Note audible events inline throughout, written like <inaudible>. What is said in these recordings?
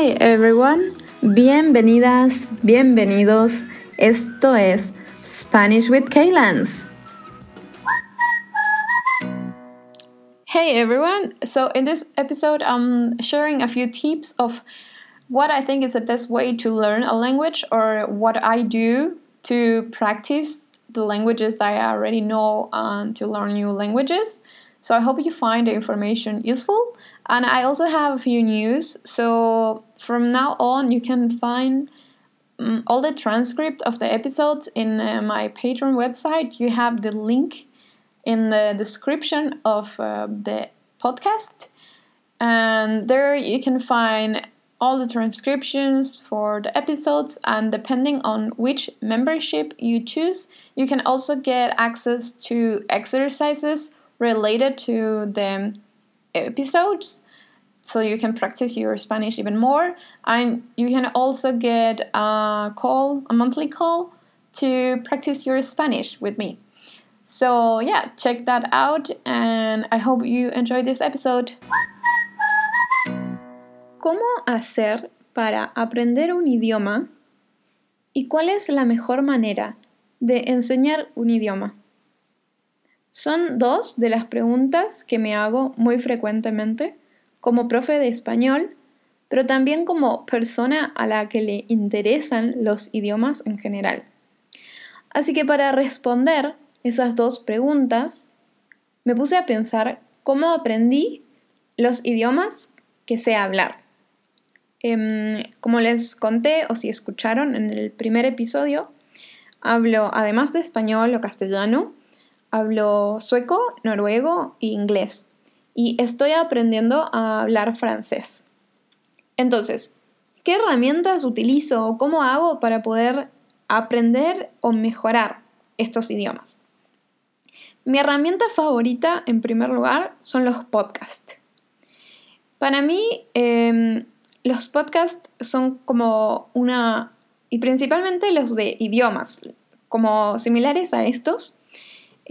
Hi everyone, bienvenidas, bienvenidos. Esto es Spanish with Kaylans. Hey everyone, so in this episode, I'm sharing a few tips of what I think is the best way to learn a language or what I do to practice the languages that I already know and to learn new languages. So I hope you find the information useful. And I also have a few news. So from now on, you can find um, all the transcript of the episodes in uh, my Patreon website. You have the link in the description of uh, the podcast. And there you can find all the transcriptions for the episodes and depending on which membership you choose you can also get access to exercises related to the episodes so you can practice your Spanish even more. And you can also get a call, a monthly call to practice your Spanish with me. So, yeah, check that out, and I hope you enjoy this episode. ¿Cómo hacer para aprender un idioma? ¿Y cuál es la mejor manera de enseñar un idioma? Son dos de las preguntas que me hago muy frecuentemente como profe de español, pero también como persona a la que le interesan los idiomas en general. Así que para responder esas dos preguntas, me puse a pensar cómo aprendí los idiomas que sé hablar. Em, como les conté o si escucharon en el primer episodio, hablo además de español o castellano, Hablo sueco, noruego e inglés. Y estoy aprendiendo a hablar francés. Entonces, ¿qué herramientas utilizo o cómo hago para poder aprender o mejorar estos idiomas? Mi herramienta favorita, en primer lugar, son los podcasts. Para mí, em, los podcasts son como una, y principalmente los de idiomas, como similares a estos,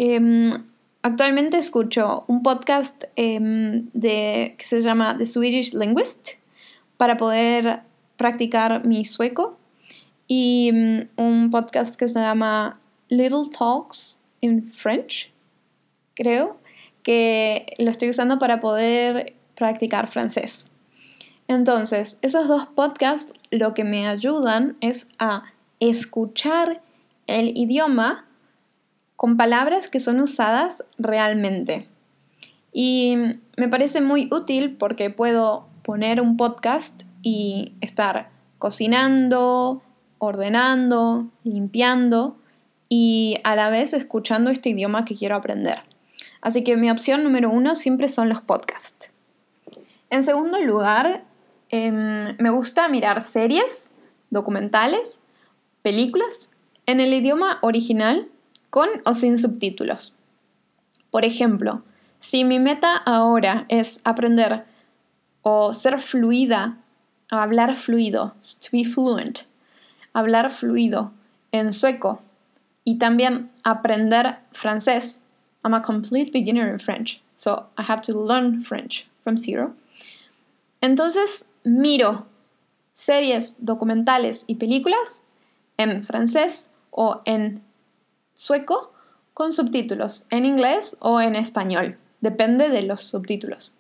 Em, actualmente escucho un podcast em, de, que se llama The Swedish Linguist para poder practicar mi sueco y em, un podcast que se llama Little Talks in French, creo, que lo estoy usando para poder practicar francés. Entonces, esos dos podcasts lo que me ayudan es a escuchar el idioma con palabras que son usadas realmente. Y me parece muy útil porque puedo poner un podcast y estar cocinando, ordenando, limpiando y a la vez escuchando este idioma que quiero aprender. Así que mi opción número uno siempre son los podcasts. En segundo lugar, em, me gusta mirar series, documentales, películas en el idioma original con o sin subtítulos. Por ejemplo, si mi meta ahora es aprender o ser fluida, hablar fluido, to be fluent, hablar fluido en sueco y también aprender francés. I'm a complete beginner in French, so I have to learn French from zero. Entonces miro series, documentales y películas en francés o en sueco con subtítulos en inglés o en español. Depende de los subtítulos.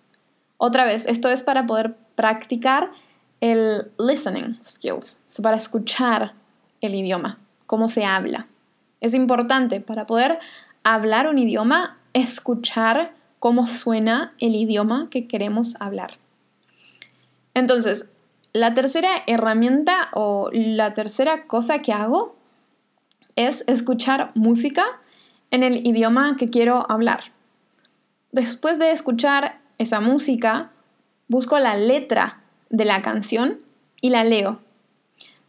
Otra vez, esto es para poder practicar el listening skills, para escuchar el idioma, cómo se habla. Es importante para poder hablar un idioma, escuchar cómo suena el idioma que queremos hablar. Entonces, la tercera herramienta o la tercera cosa que hago es escuchar música en el idioma que quiero hablar. Después de escuchar esa música, busco la letra de la canción y la leo.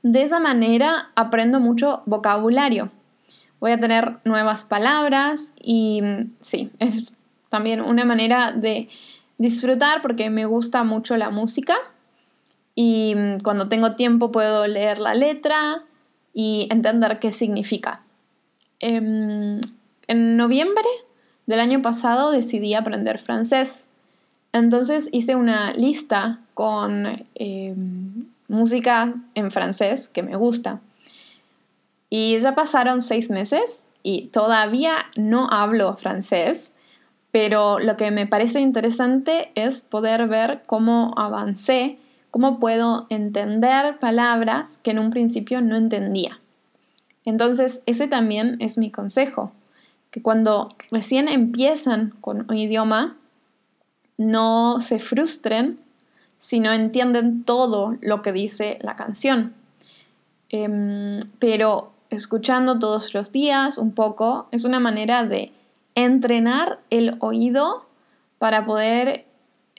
De esa manera aprendo mucho vocabulario. Voy a tener nuevas palabras y sí, <laughs> es también una manera de disfrutar porque me gusta mucho la música y cuando tengo tiempo puedo leer la letra y entender qué significa. Em, en noviembre del año pasado decidí aprender francés Entonces hice una lista con eh, música en francés que me gusta. Y ya pasaron seis meses y todavía no hablo francés, pero lo que me parece interesante es poder ver cómo avancé, cómo puedo entender palabras que en un principio no entendía. Entonces, ese también es mi consejo, que cuando recién empiezan con un idioma, no se frustren si no entienden todo lo que dice la canción. Em, pero escuchando todos los días un poco es una manera de entrenar el oído para poder,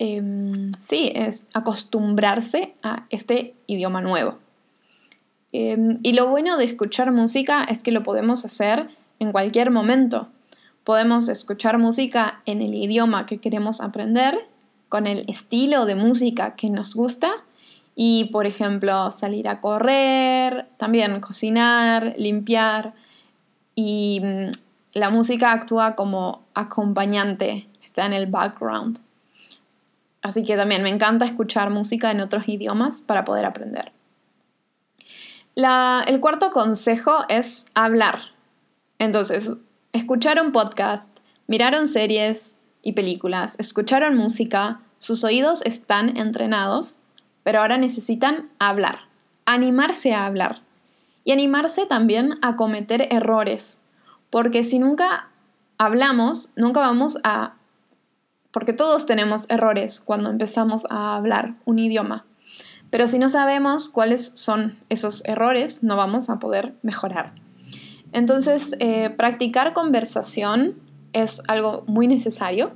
em, sí, es acostumbrarse a este idioma nuevo. Em, y lo bueno de escuchar música es que lo podemos hacer en cualquier momento. Podemos escuchar música en el idioma que queremos aprender, con el estilo de música que nos gusta y, por ejemplo, salir a correr, también cocinar, limpiar y mm, la música actúa como acompañante, está en el background. Así que también me encanta escuchar música en otros idiomas para poder aprender. el cuarto consejo es hablar. Entonces, escucharon podcast, miraron series y películas, escucharon música, sus oídos están entrenados, pero ahora necesitan hablar, animarse a hablar y animarse también a cometer errores, porque si nunca hablamos, nunca vamos a... porque todos tenemos errores cuando empezamos a hablar un idioma. Pero si no sabemos cuáles son esos errores, no vamos a poder mejorar. Entonces, eh, practicar conversación es algo muy necesario.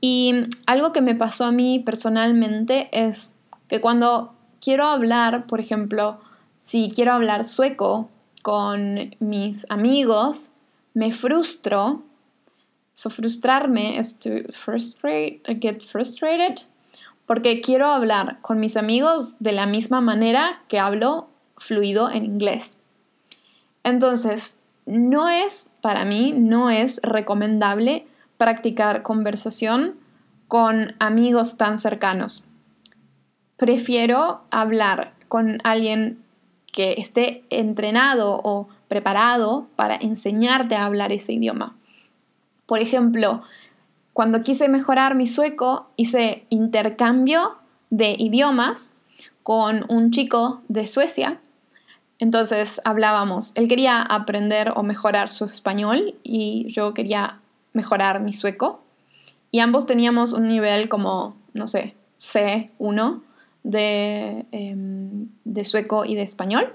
Y algo que me pasó a mí personalmente es que cuando quiero hablar, por ejemplo, si quiero hablar sueco con mis amigos, me frustro. So frustrarme es to frustrate, get frustrated, porque quiero hablar con mis amigos de la misma manera que hablo fluido en inglés. Entonces, no es, para mí, no es recomendable practicar conversación con amigos tan cercanos. Prefiero hablar con alguien que esté entrenado o preparado para enseñarte a hablar ese idioma. Por ejemplo, cuando quise mejorar mi sueco, hice intercambio de idiomas con un chico de Suecia entonces hablábamos, él quería aprender o mejorar su español y yo quería mejorar mi sueco. Y ambos teníamos un nivel como, no sé, C1 de, em, de sueco y de español.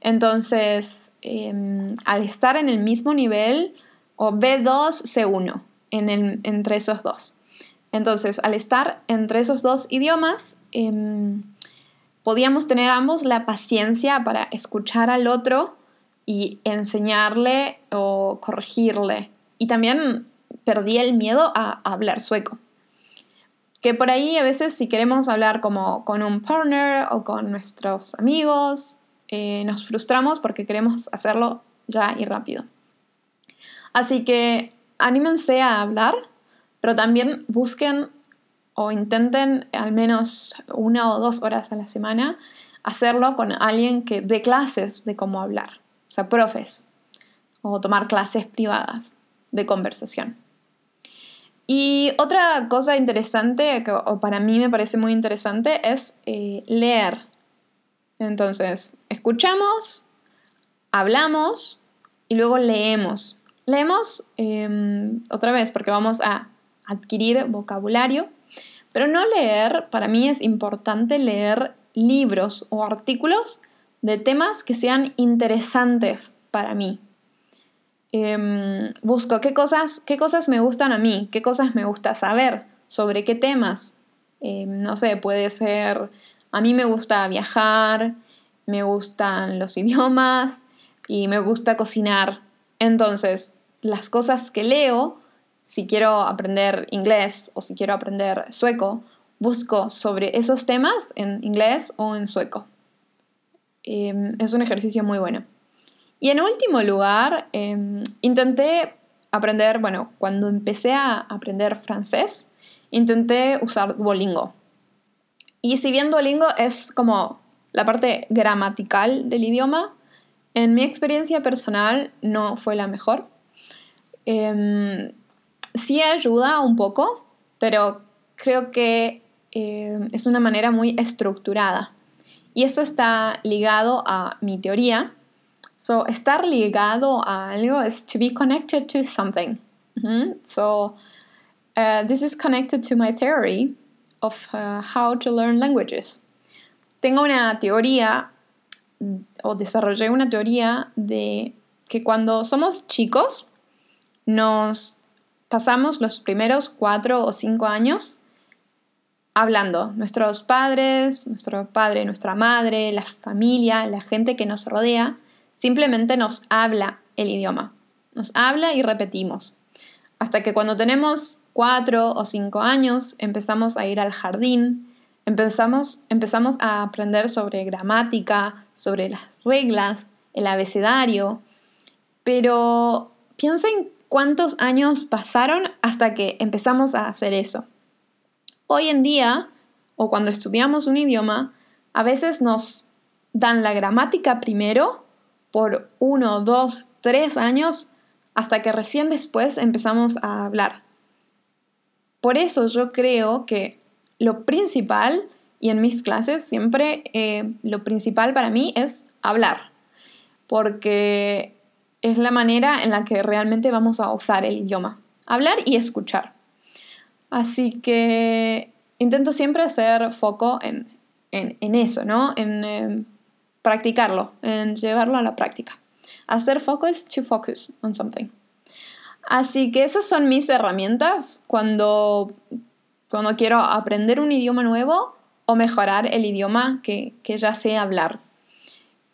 Entonces, em, al estar en el mismo nivel, o B2, C1, en entre esos dos. Entonces, al estar entre esos dos idiomas, em, podíamos tener ambos la paciencia para escuchar al otro y enseñarle o corregirle. Y también perdí el miedo a hablar sueco. Que por ahí a veces si queremos hablar como con un partner o con nuestros amigos, eh, nos frustramos porque queremos hacerlo ya y rápido. Así que anímense a hablar, pero también busquen o intenten al menos una o dos horas a la semana hacerlo con alguien que dé clases de cómo hablar, o sea, profes, o tomar clases privadas de conversación. Y otra cosa interesante, que, o para mí me parece muy interesante, es eh, leer. Entonces, escuchamos, hablamos y luego leemos. Leemos em, otra vez porque vamos a adquirir vocabulario pero no leer, para mí es importante leer libros o artículos de temas que sean interesantes para mí. Em, busco qué cosas, qué cosas me gustan a mí, qué cosas me gusta saber, sobre qué temas. Em, no sé, puede ser, a mí me gusta viajar, me gustan los idiomas y me gusta cocinar. Entonces, las cosas que leo si quiero aprender inglés o si quiero aprender sueco, busco sobre esos temas en inglés o en sueco. Em, es un ejercicio muy bueno. Y en último lugar, em, intenté aprender, bueno, cuando empecé a aprender francés, intenté usar Duolingo. Y si bien Duolingo es como la parte gramatical del idioma, en mi experiencia personal no fue la mejor. Em, sí ayuda un poco, pero creo que em, es una manera muy estructurada. Y esto está ligado a mi teoría. So, estar ligado a algo es to be connected to something. So, uh, this is connected to my theory of uh, how to learn languages. Tengo una teoría o desarrollé una teoría de que cuando somos chicos nos pasamos los primeros cuatro o cinco años hablando. Nuestros padres, nuestro padre, nuestra madre, la familia, la gente que nos rodea, simplemente nos habla el idioma. Nos habla y repetimos. Hasta que cuando tenemos cuatro o cinco años empezamos a ir al jardín, empezamos, empezamos a aprender sobre gramática, sobre las reglas, el abecedario, pero piensen cuántos años pasaron hasta que empezamos a hacer eso. Hoy en día, o cuando estudiamos un idioma, a veces nos dan la gramática primero por uno, dos, tres años hasta que recién después empezamos a hablar. Por eso yo creo que lo principal, y en mis clases siempre eh, lo principal para mí es hablar, porque es la manera en la que realmente vamos a usar el idioma, hablar y escuchar. Así que intento siempre hacer foco en, eso, ¿no? En em, practicarlo, en llevarlo a la práctica. Hacer foco es to focus on something. Así que esas son mis herramientas cuando, cuando quiero aprender un idioma nuevo o mejorar el idioma que, ya sé hablar.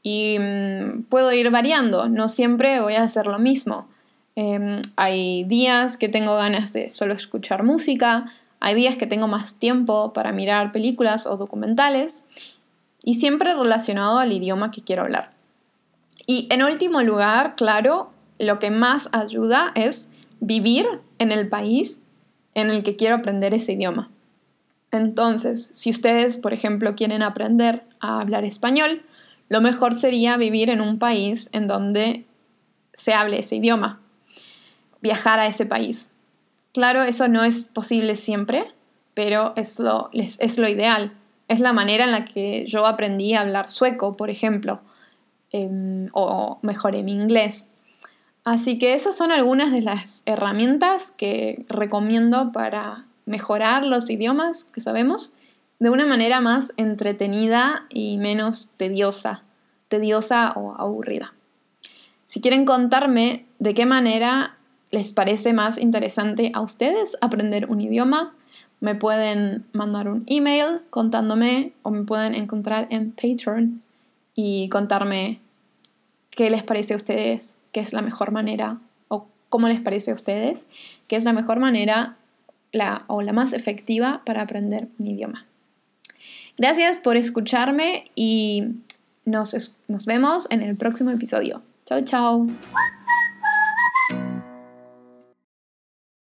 Y mm, puedo ir variando, no siempre voy a hacer lo mismo. Em, hay días que tengo ganas de solo escuchar música, hay días que tengo más tiempo para mirar películas o documentales y siempre relacionado al idioma que quiero hablar. Y en último lugar, claro, lo que más ayuda es vivir en el país en el que quiero aprender ese idioma. Entonces, si ustedes, por ejemplo, quieren aprender a hablar español, lo mejor sería vivir en un país en donde se hable ese idioma, viajar a ese país. Claro, eso no es posible siempre, pero es lo, es lo ideal. Es la manera en la que yo aprendí a hablar sueco, por ejemplo, em, o mejoré mi inglés. Así que esas son algunas de las herramientas que recomiendo para mejorar los idiomas que sabemos de una manera más entretenida y menos tediosa, tediosa o aburrida. Si quieren contarme de qué manera les parece más interesante a ustedes aprender un idioma, me pueden mandar un email contándome o me pueden encontrar en Patreon y contarme qué les parece a ustedes que es la mejor manera o cómo les parece a ustedes que es la mejor manera la, o la más efectiva para aprender un idioma. Gracias por escucharme y nos, nos vemos en el próximo episodio. Chao, chao.